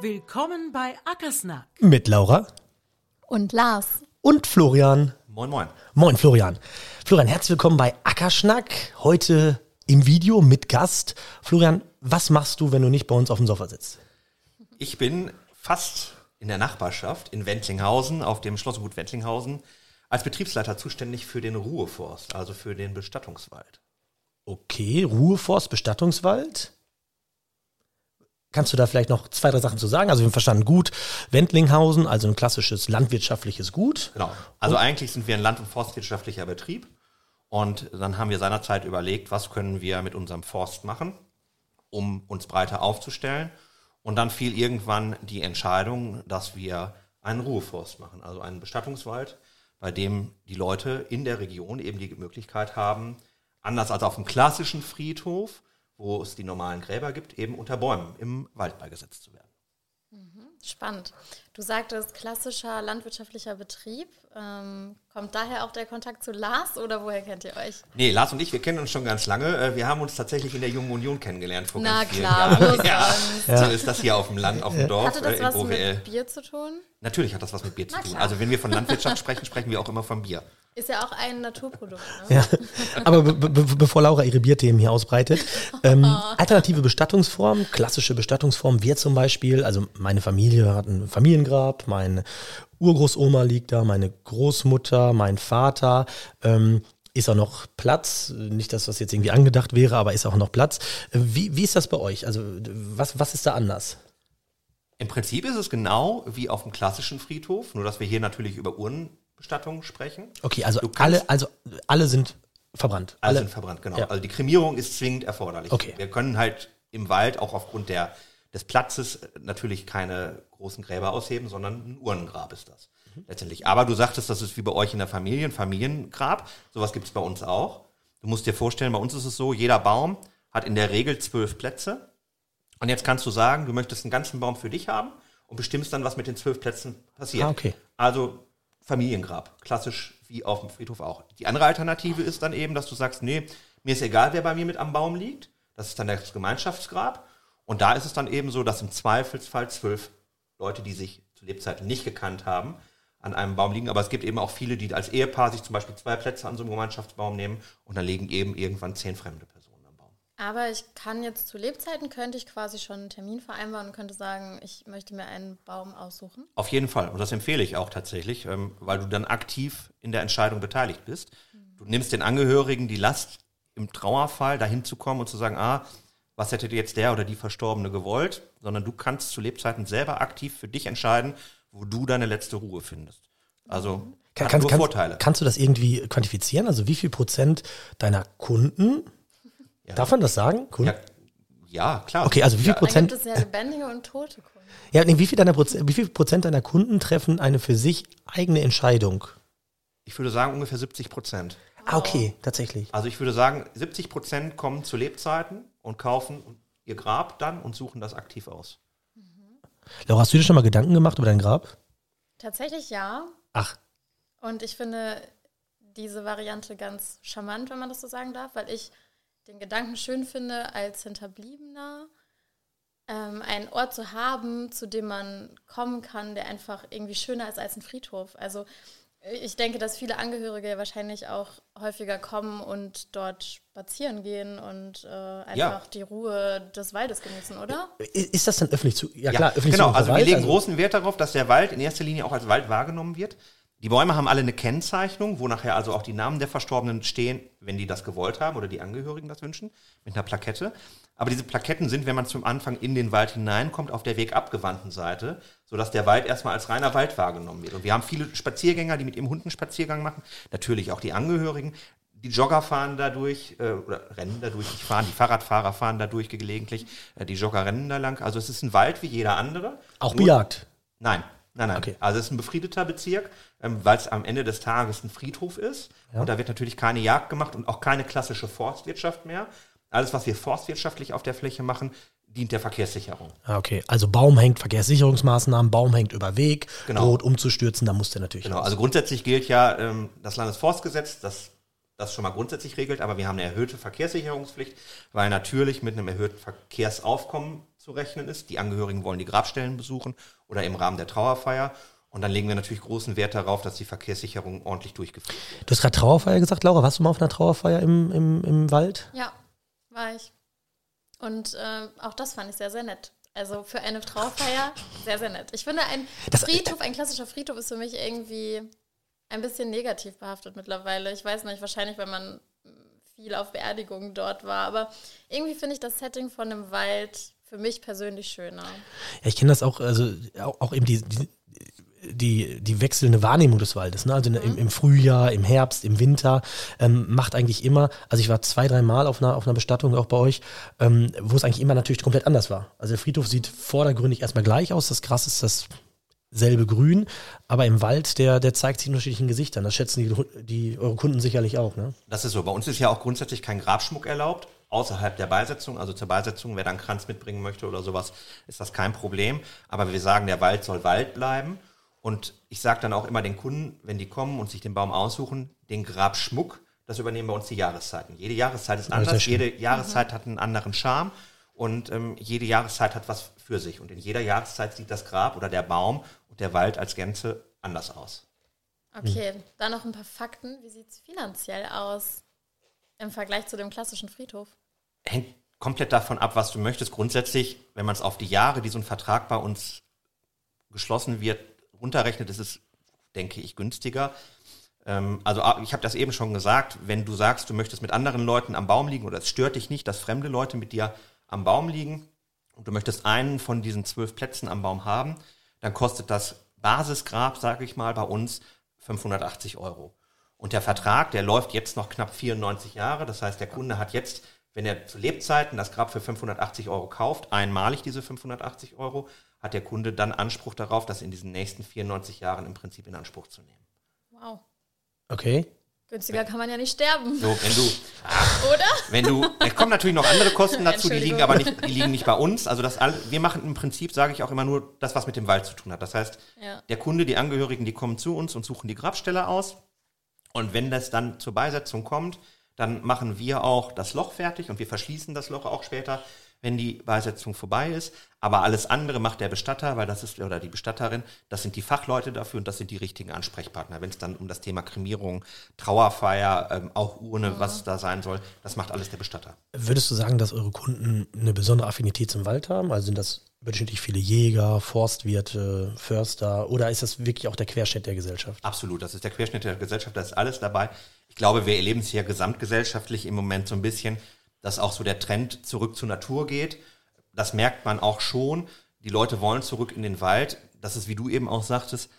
Willkommen bei Ackersnack. Mit Laura Und Lars. und Florian. Moin, moin. Moin Florian. Florian, herzlich willkommen bei Ackerschnack. Heute im Video mit Gast. Florian, was machst du, wenn du nicht bei uns auf dem Sofa sitzt? Ich bin fast in der Nachbarschaft in Wentlinghausen, auf dem Schlossgut Wentlinghausen, als Betriebsleiter zuständig für den Ruheforst, also für den Bestattungswald. Okay, Ruheforst, Bestattungswald. Kannst du da vielleicht noch zwei, drei Sachen zu sagen? Also wir haben verstanden, gut, Wendlinghausen, also ein klassisches landwirtschaftliches Gut. Genau. Also eigentlich sind wir ein land- und forstwirtschaftlicher Betrieb. Und dann haben wir seinerzeit überlegt, was können wir mit unserem Forst machen, um uns breiter aufzustellen. Und dann fiel irgendwann die Entscheidung, dass wir einen Ruheforst machen, also einen Bestattungswald, bei dem die Leute in der Region eben die Möglichkeit haben, anders als auf dem klassischen Friedhof, wo es die normalen Gräber gibt, eben unter Bäumen im Wald beigesetzt zu werden. Spannend. Du sagtest klassischer landwirtschaftlicher Betrieb. Ähm, kommt daher auch der Kontakt zu Lars oder woher kennt ihr euch? Nee, Lars und ich, wir kennen uns schon ganz lange. Äh, Wir haben uns tatsächlich in der Jungen Union kennengelernt vor Na ganz vielen klar, Jahren. wo Ja. sonst? So ist das hier auf dem Land, auf dem Dorf, Hatte das äh, im was OWL. mit Bier zu tun? Natürlich hat das was mit Bier zu Na tun. klar. Also wenn wir von Landwirtschaft sprechen, sprechen wir auch immer von Bier. Ist ja auch ein Naturprodukt. Ne? Ja. Aber be be bevor Laura ihre Bierthemen hier ausbreitet, ähm, alternative Bestattungsformen, klassische Bestattungsformen, wir zum Beispiel, also meine Familie hat ein Familiengrab, meine Urgroßoma liegt da, meine Großmutter, mein Vater, ähm, ist auch noch Platz, nicht das, was jetzt irgendwie angedacht wäre, aber ist auch noch Platz. Wie, wie ist das bei euch? Also was, was ist da anders? Im Prinzip ist es genau wie auf dem klassischen Friedhof, nur dass wir hier natürlich über Urnenbestattungen sprechen. Okay, also alle, also alle sind verbrannt. Alle sind verbrannt, genau. Ja. Also die Kremierung ist zwingend erforderlich. Okay. Wir können halt im Wald auch aufgrund der, des Platzes natürlich keine großen Gräber ausheben, sondern ein Urnengrab ist das letztendlich. Aber du sagtest, das ist wie bei euch in der Familie, ein Familiengrab. Sowas gibt es bei uns auch. Du musst dir vorstellen, bei uns ist es so, jeder Baum hat in der Regel zwölf Plätze. Und jetzt kannst du sagen, du möchtest einen ganzen Baum für dich haben und bestimmst dann, was mit den zwölf Plätzen passiert. Ah, okay. Also Familiengrab, klassisch wie auf dem Friedhof auch. Die andere Alternative ist dann eben, dass du sagst, nee, mir ist egal, wer bei mir mit am Baum liegt. Das ist dann das Gemeinschaftsgrab. Und da ist es dann eben so, dass im Zweifelsfall zwölf Leute, die sich zu Lebzeiten nicht gekannt haben, an einem Baum liegen. Aber es gibt eben auch viele, die als Ehepaar sich zum Beispiel zwei Plätze an so einem Gemeinschaftsbaum nehmen und dann liegen eben irgendwann zehn fremde. Aber ich kann jetzt zu Lebzeiten, könnte ich quasi schon einen Termin vereinbaren und könnte sagen, ich möchte mir einen Baum aussuchen. Auf jeden Fall. Und das empfehle ich auch tatsächlich, ähm, weil du dann aktiv in der Entscheidung beteiligt bist. Du nimmst den Angehörigen die Last, im Trauerfall dahin zu kommen und zu sagen, ah, was hätte jetzt der oder die Verstorbene gewollt, sondern du kannst zu Lebzeiten selber aktiv für dich entscheiden, wo du deine letzte Ruhe findest. Also Kann, hat kannst, nur kannst, Vorteile. kannst du das irgendwie quantifizieren? Also wie viel Prozent deiner Kunden, darf man das sagen? Kunden? ja, ja, klar. Okay, also wie viel Dann Prozent, gibt es ja lebendige und tote Kunden. ja, nee, wie viel deiner Prozent, wie viel Prozent deiner Kunden treffen eine für sich eigene Entscheidung? Ich würde sagen ungefähr 70 Prozent. Ah, okay, tatsächlich. Also ich würde sagen, 70 Prozent kommen zu Lebzeiten und kaufen ihr Grab dann und suchen das aktiv aus. Laura, hast du dir schon mal Gedanken gemacht über dein Grab? Tatsächlich ja. Ach, Und ich finde diese Variante ganz charmant, wenn man das so sagen darf, weil ich den Gedanken schön finde, als Hinterbliebener ähm, einen Ort zu haben, zu dem man kommen kann, der einfach irgendwie schöner ist als ein Friedhof. Also ich denke, dass viele Angehörige wahrscheinlich auch häufiger kommen und dort spazieren gehen und äh, einfach Ja. die Ruhe des Waldes genießen, oder? i- ist das dann öffentlich zu, ja klar, öffentlich genau. zu Also wir Wald, legen großen Wert darauf, dass der Wald in erster Linie auch als Wald wahrgenommen wird. Die Bäume haben alle eine Kennzeichnung, wo nachher also auch die Namen der Verstorbenen stehen, wenn die das gewollt haben oder die Angehörigen das wünschen, mit einer Plakette. Aber diese Plaketten sind, wenn man zum Anfang in den Wald hineinkommt, auf der wegabgewandten Seite, sodass der Wald erstmal als reiner Wald wahrgenommen wird. Und wir haben viele Spaziergänger, die mit ihrem Hund einen Spaziergang machen, natürlich auch die Angehörigen. Die Jogger fahren da durch, äh, oder rennen da durch, nicht fahren, die Fahrradfahrer fahren da durch gelegentlich, äh, die Jogger rennen da lang. Also es ist ein Wald wie jeder andere. Auch Nur- bejagt. Nein, nein, nein. Okay. Also es ist ein befriedeter Bezirk, ähm, weil es am Ende des Tages ein Friedhof ist. Und da wird natürlich keine Jagd gemacht und auch keine klassische Forstwirtschaft mehr. Alles, was wir forstwirtschaftlich auf der Fläche machen, dient der Verkehrssicherung. Ah, okay, also Baum hängt, Verkehrssicherungsmaßnahmen, Baum hängt über Weg, Genau. droht umzustürzen, da muss der natürlich Genau, raus. also grundsätzlich gilt ja ähm, das Landesforstgesetz, das, das schon mal grundsätzlich regelt, aber wir haben eine erhöhte Verkehrssicherungspflicht, weil natürlich mit einem erhöhten Verkehrsaufkommen zu rechnen ist. Die Angehörigen wollen die Grabstellen besuchen oder im Rahmen der Trauerfeier. Und dann legen wir natürlich großen Wert darauf, dass die Verkehrssicherung ordentlich durchgeführt wird. Du hast gerade Trauerfeier gesagt, Laura. Warst du mal auf einer Trauerfeier im, im, im Wald? Ja, war ich. Und äh, auch das fand ich sehr, sehr nett. Also für eine Trauerfeier sehr, sehr nett. Ich finde, ein Das- Friedhof, ein klassischer Friedhof ist für mich irgendwie ein bisschen negativ behaftet mittlerweile. Ich weiß nicht, wahrscheinlich, weil man viel auf Beerdigungen dort war. Aber irgendwie finde ich das Setting von einem Wald für mich persönlich schöner. Ja, ich kenne das auch, also auch, auch eben die, die, die, die wechselnde Wahrnehmung des Waldes. Ne? Also Mhm. im, im Frühjahr, im Herbst, im Winter ähm, macht eigentlich immer, also ich war zwei, drei Mal auf einer, auf einer Bestattung auch bei euch, ähm, wo es eigentlich immer natürlich komplett anders war. Also der Friedhof sieht vordergründig erstmal gleich aus, das Gras ist das selbe Grün, aber im Wald, der, der zeigt sich in unterschiedlichen Gesichtern. Das schätzen die, die eure Kunden sicherlich auch, ne? Das ist so. Bei uns ist ja auch grundsätzlich kein Grabschmuck erlaubt, außerhalb der Beisetzung. Also zur Beisetzung, wer dann einen Kranz mitbringen möchte oder sowas, ist das kein Problem. Aber wir sagen, der Wald soll Wald bleiben. Und ich sage dann auch immer den Kunden, wenn die kommen und sich den Baum aussuchen, den Grabschmuck, das übernehmen bei uns die Jahreszeiten. Jede Jahreszeit ist anders, schön. jede Jahreszeit hat einen anderen Charme und ähm, jede Jahreszeit hat was für sich. Und in jeder Jahreszeit sieht das Grab oder der Baum und der Wald als Gänze anders aus. Okay, dann noch ein paar Fakten. Wie sieht es finanziell aus im Vergleich zu dem klassischen Friedhof? Hängt komplett davon ab, was du möchtest. Grundsätzlich, wenn man es auf die Jahre, die so ein Vertrag bei uns geschlossen wird, runterrechnet, ist es, denke ich, günstiger. Ähm, also ah, ich habe das eben schon gesagt, wenn du sagst, du möchtest mit anderen Leuten am Baum liegen oder es stört dich nicht, dass fremde Leute mit dir am Baum liegen und du möchtest einen von diesen zwölf Plätzen am Baum haben, dann kostet das Basisgrab, sage ich mal, bei uns 580 Euro. Und der Vertrag, der läuft jetzt noch knapp 94 Jahre. Das heißt, der Kunde hat jetzt, wenn er zu Lebzeiten das Grab für 580 Euro kauft, einmalig diese 580 Euro, hat der Kunde dann Anspruch darauf, das in diesen nächsten 94 Jahren im Prinzip in Anspruch zu nehmen. Wow. Okay. Günstiger kann man ja nicht sterben, So, wenn du, oder? wenn du, es kommen natürlich noch andere Kosten dazu, die liegen aber nicht, die liegen nicht bei uns. Also das all, wir machen im Prinzip, sage ich auch immer nur, das, was mit dem Wald zu tun hat. Das heißt, Ja. der Kunde, die Angehörigen, die kommen zu uns und suchen die Grabstelle aus. Und wenn das dann zur Beisetzung kommt, dann machen wir auch das Loch fertig und wir verschließen das Loch auch später, wenn die Beisetzung vorbei ist. Aber alles andere macht der Bestatter, weil das ist, oder die Bestatterin, das sind die Fachleute dafür und das sind die richtigen Ansprechpartner. Wenn es dann um das Thema Kremierung, Trauerfeier, ähm, auch Urne, was da sein soll, das macht alles der Bestatter. Würdest du sagen, dass eure Kunden eine besondere Affinität zum Wald haben? Also sind das überdurchschnittlich viele Jäger, Forstwirte, Förster oder ist das wirklich auch der Querschnitt der Gesellschaft? Absolut, das ist der Querschnitt der Gesellschaft, da ist alles dabei. Ich glaube, wir erleben es hier gesamtgesellschaftlich im Moment so ein bisschen, dass auch so der Trend zurück zur Natur geht. Das merkt man auch schon. Die Leute wollen zurück in den Wald. Das ist, wie du eben auch sagtest,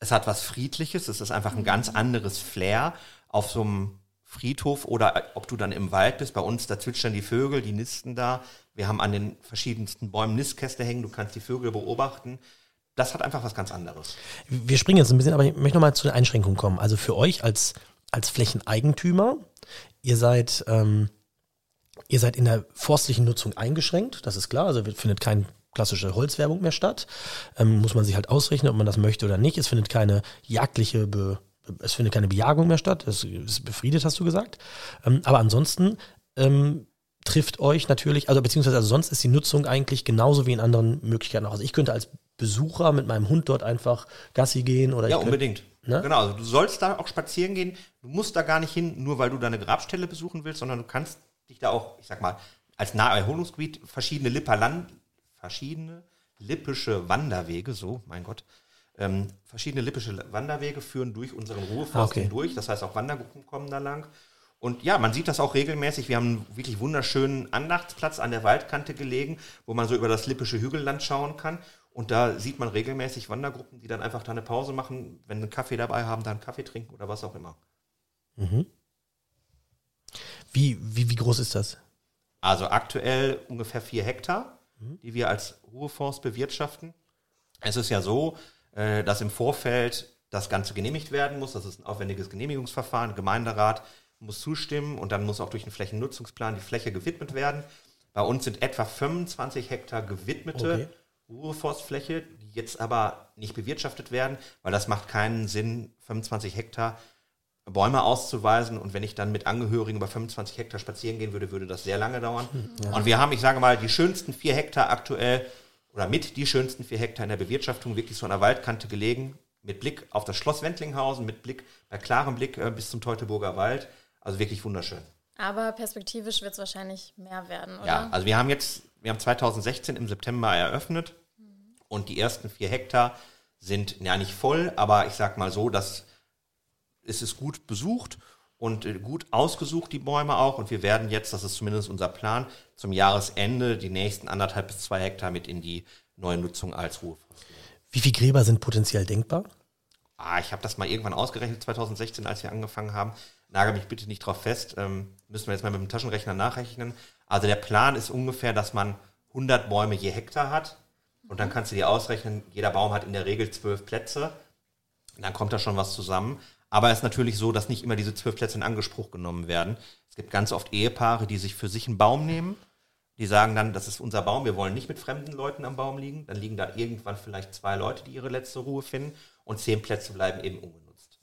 es hat was Friedliches, es ist einfach ein ganz anderes Flair auf so einem Friedhof oder ob du dann im Wald bist. Bei uns, da zwitschern die Vögel, die nisten da. Wir haben an den verschiedensten Bäumen Nistkäste hängen, du kannst die Vögel beobachten. Das hat einfach was ganz anderes. Wir springen jetzt ein bisschen, aber ich möchte nochmal zu den Einschränkungen kommen. Also für euch als, als Flächeneigentümer, ihr seid, ähm, ihr seid in der forstlichen Nutzung eingeschränkt, das ist klar. Also findet keine klassische Holzwerbung mehr statt. Ähm, muss man sich halt ausrechnen, ob man das möchte oder nicht. Es findet keine jagdliche Be es findet keine Bejagung mehr statt. Es ist befriedet, hast du gesagt. Ähm, aber ansonsten ähm, trifft euch natürlich, also beziehungsweise also sonst ist die Nutzung eigentlich genauso wie in anderen Möglichkeiten auch. Also ich könnte als Besucher mit meinem Hund dort einfach Gassi gehen oder Ja, unbedingt. Ne? Genau, also du sollst da auch spazieren gehen. Du musst da gar nicht hin, nur weil du deine Grabstelle besuchen willst, sondern du kannst dich da auch, ich sag mal, als Naherholungsgebiet verschiedene Lipperland, verschiedene lippische Wanderwege, so, mein Gott, ähm, verschiedene lippische Wanderwege führen durch unseren Ruheforst Ah, okay. hindurch. Das heißt, auch Wandergruppen kommen da lang. Und ja, man sieht das auch regelmäßig. Wir haben einen wirklich wunderschönen Andachtsplatz an der Waldkante gelegen, wo man so über das lippische Hügelland schauen kann. Und da sieht man regelmäßig Wandergruppen, die dann einfach da eine Pause machen, wenn sie einen Kaffee dabei haben, da einen Kaffee trinken oder was auch immer. Wie, wie, wie groß ist das? Also aktuell ungefähr vier Hektar, die wir als Ruheforst bewirtschaften. Es ist ja so, äh, dass im Vorfeld das Ganze genehmigt werden muss. Das ist ein aufwendiges Genehmigungsverfahren. Der Gemeinderat muss zustimmen und dann muss auch durch den Flächennutzungsplan die Fläche gewidmet werden. Bei uns sind etwa 25 Hektar gewidmete Okay. Ruheforstfläche, die jetzt aber nicht bewirtschaftet werden, weil das macht keinen Sinn, 25 Hektar Bäume auszuweisen. Und wenn ich dann mit Angehörigen über 25 Hektar spazieren gehen würde, würde das sehr lange dauern. Und wir haben, ich sage mal, die schönsten vier Hektar aktuell oder mit die schönsten vier Hektar in der Bewirtschaftung wirklich so an der Waldkante gelegen, mit Blick auf das Schloss Wendlinghausen, mit Blick, bei klarem Blick äh, bis zum Teutoburger Wald. Also wirklich wunderschön. Aber perspektivisch wird es wahrscheinlich mehr werden, oder? Ja, also wir haben jetzt, wir haben 2016 im September eröffnet und die ersten vier Hektar sind ja nicht voll, aber ich sag mal so, dass es ist gut besucht und äh, gut ausgesucht, die Bäume auch. Und wir werden jetzt, das ist zumindest unser Plan, zum Jahresende die nächsten anderthalb bis zwei Hektar mit in die neue Nutzung als Ruheforst. Wie viele Gräber sind potenziell denkbar? Ah, ich habe das mal irgendwann ausgerechnet, 2016, als wir angefangen haben. Nagel mich bitte nicht drauf fest. Ähm, müssen wir jetzt mal mit dem Taschenrechner nachrechnen. Also der Plan ist ungefähr, dass man 100 Bäume je Hektar hat. Und dann kannst du dir ausrechnen, jeder Baum hat in der Regel zwölf Plätze. Dann kommt da schon was zusammen. Aber es ist natürlich so, dass nicht immer diese zwölf Plätze in Anspruch genommen werden. Es gibt ganz oft Ehepaare, die sich für sich einen Baum nehmen. Die sagen dann, das ist unser Baum, wir wollen nicht mit fremden Leuten am Baum liegen. Dann liegen da irgendwann vielleicht zwei Leute, die ihre letzte Ruhe finden. Und zehn Plätze bleiben eben ungenutzt.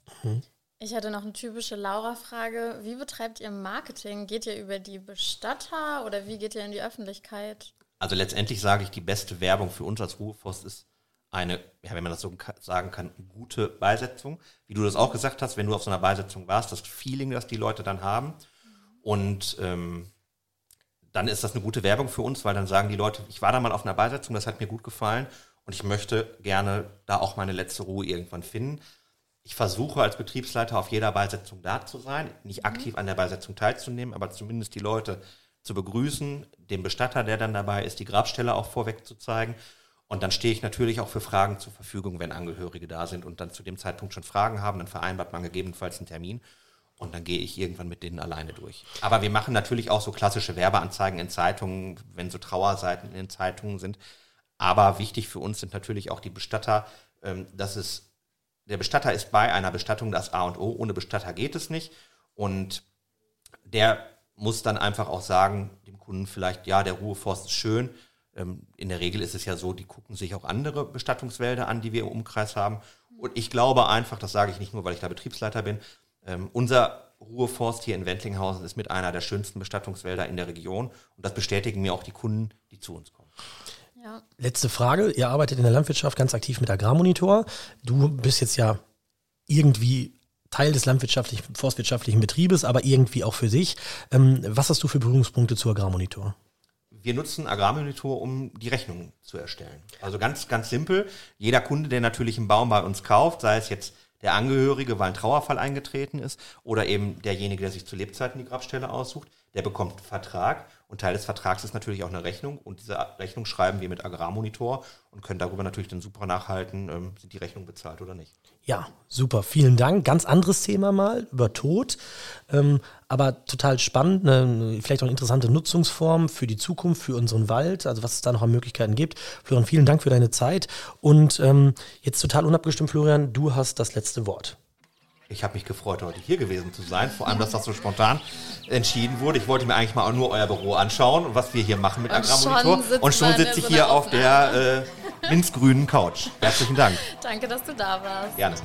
Ich hatte noch eine typische Laura-Frage. Wie betreibt ihr Marketing? Geht ihr über die Bestatter oder wie geht ihr in die Öffentlichkeit? Also letztendlich sage ich, die beste Werbung für uns als Ruheforst ist eine, ja, wenn man das so sagen kann, gute Beisetzung. Wie du das auch gesagt hast, wenn du auf so einer Beisetzung warst, das Feeling, das die Leute dann haben. Und ähm, dann ist das eine gute Werbung für uns, weil dann sagen die Leute, ich war da mal auf einer Beisetzung, das hat mir gut gefallen und ich möchte gerne da auch meine letzte Ruhe irgendwann finden. Ich versuche als Betriebsleiter auf jeder Beisetzung da zu sein, nicht aktiv an der Beisetzung teilzunehmen, aber zumindest die Leute zu begrüßen, dem Bestatter, der dann dabei ist, die Grabstelle auch vorweg zu zeigen. Und dann stehe ich natürlich auch für Fragen zur Verfügung, wenn Angehörige da sind und dann zu dem Zeitpunkt schon Fragen haben, dann vereinbart man gegebenenfalls einen Termin und dann gehe ich irgendwann mit denen alleine durch. Aber wir machen natürlich auch so klassische Werbeanzeigen in Zeitungen, wenn so Trauerseiten in den Zeitungen sind. Aber wichtig für uns sind natürlich auch die Bestatter, ähm, dass es, der Bestatter ist bei einer Bestattung das A und O. Ohne Bestatter geht es nicht. Und der muss dann einfach auch sagen, dem Kunden vielleicht, ja, der Ruheforst ist schön. Ähm, in der Regel ist es ja so, die gucken sich auch andere Bestattungswälder an, die wir im Umkreis haben. Und ich glaube einfach, das sage ich nicht nur, weil ich da Betriebsleiter bin, ähm, unser Ruheforst hier in Wendlinghausen ist mit einer der schönsten Bestattungswälder in der Region. Und das bestätigen mir auch die Kunden, die zu uns kommen. Ja. Letzte Frage. Ihr arbeitet in der Landwirtschaft ganz aktiv mit Agrarmonitor. Du bist jetzt ja irgendwie Teil des landwirtschaftlichen, forstwirtschaftlichen Betriebes, aber irgendwie auch für sich. Ähm, was hast du für Berührungspunkte zu Agrarmonitor? wir nutzen Agrarmonitor, um die Rechnung zu erstellen. Also ganz, ganz simpel. Jeder Kunde, der natürlich einen Baum bei uns kauft, sei es jetzt der Angehörige, weil ein Trauerfall eingetreten ist, oder eben derjenige, der sich zu Lebzeiten die Grabstelle aussucht, der bekommt einen Vertrag und Teil des Vertrags ist natürlich auch eine Rechnung und diese Rechnung schreiben wir mit Agrarmonitor und können darüber natürlich dann super nachhalten, ähm, sind die Rechnungen bezahlt oder nicht. Ja, super, vielen Dank. Ganz anderes Thema mal über Tod, ähm, aber total spannend, eine, vielleicht auch eine interessante Nutzungsform für die Zukunft, für unseren Wald, also was es da noch an Möglichkeiten gibt. Florian, vielen Dank für deine Zeit und ähm, jetzt total unabgestimmt, Florian, du hast das letzte Wort. Ich habe mich gefreut, heute hier gewesen zu sein. Vor allem, dass das so spontan entschieden wurde. Ich wollte mir eigentlich mal auch nur euer Büro anschauen und was wir hier machen mit Agrarmonitor. Und schon sitze ich so hier auf der äh, minzgrünen Couch. Herzlichen Dank. Danke, dass du da warst. Gerne.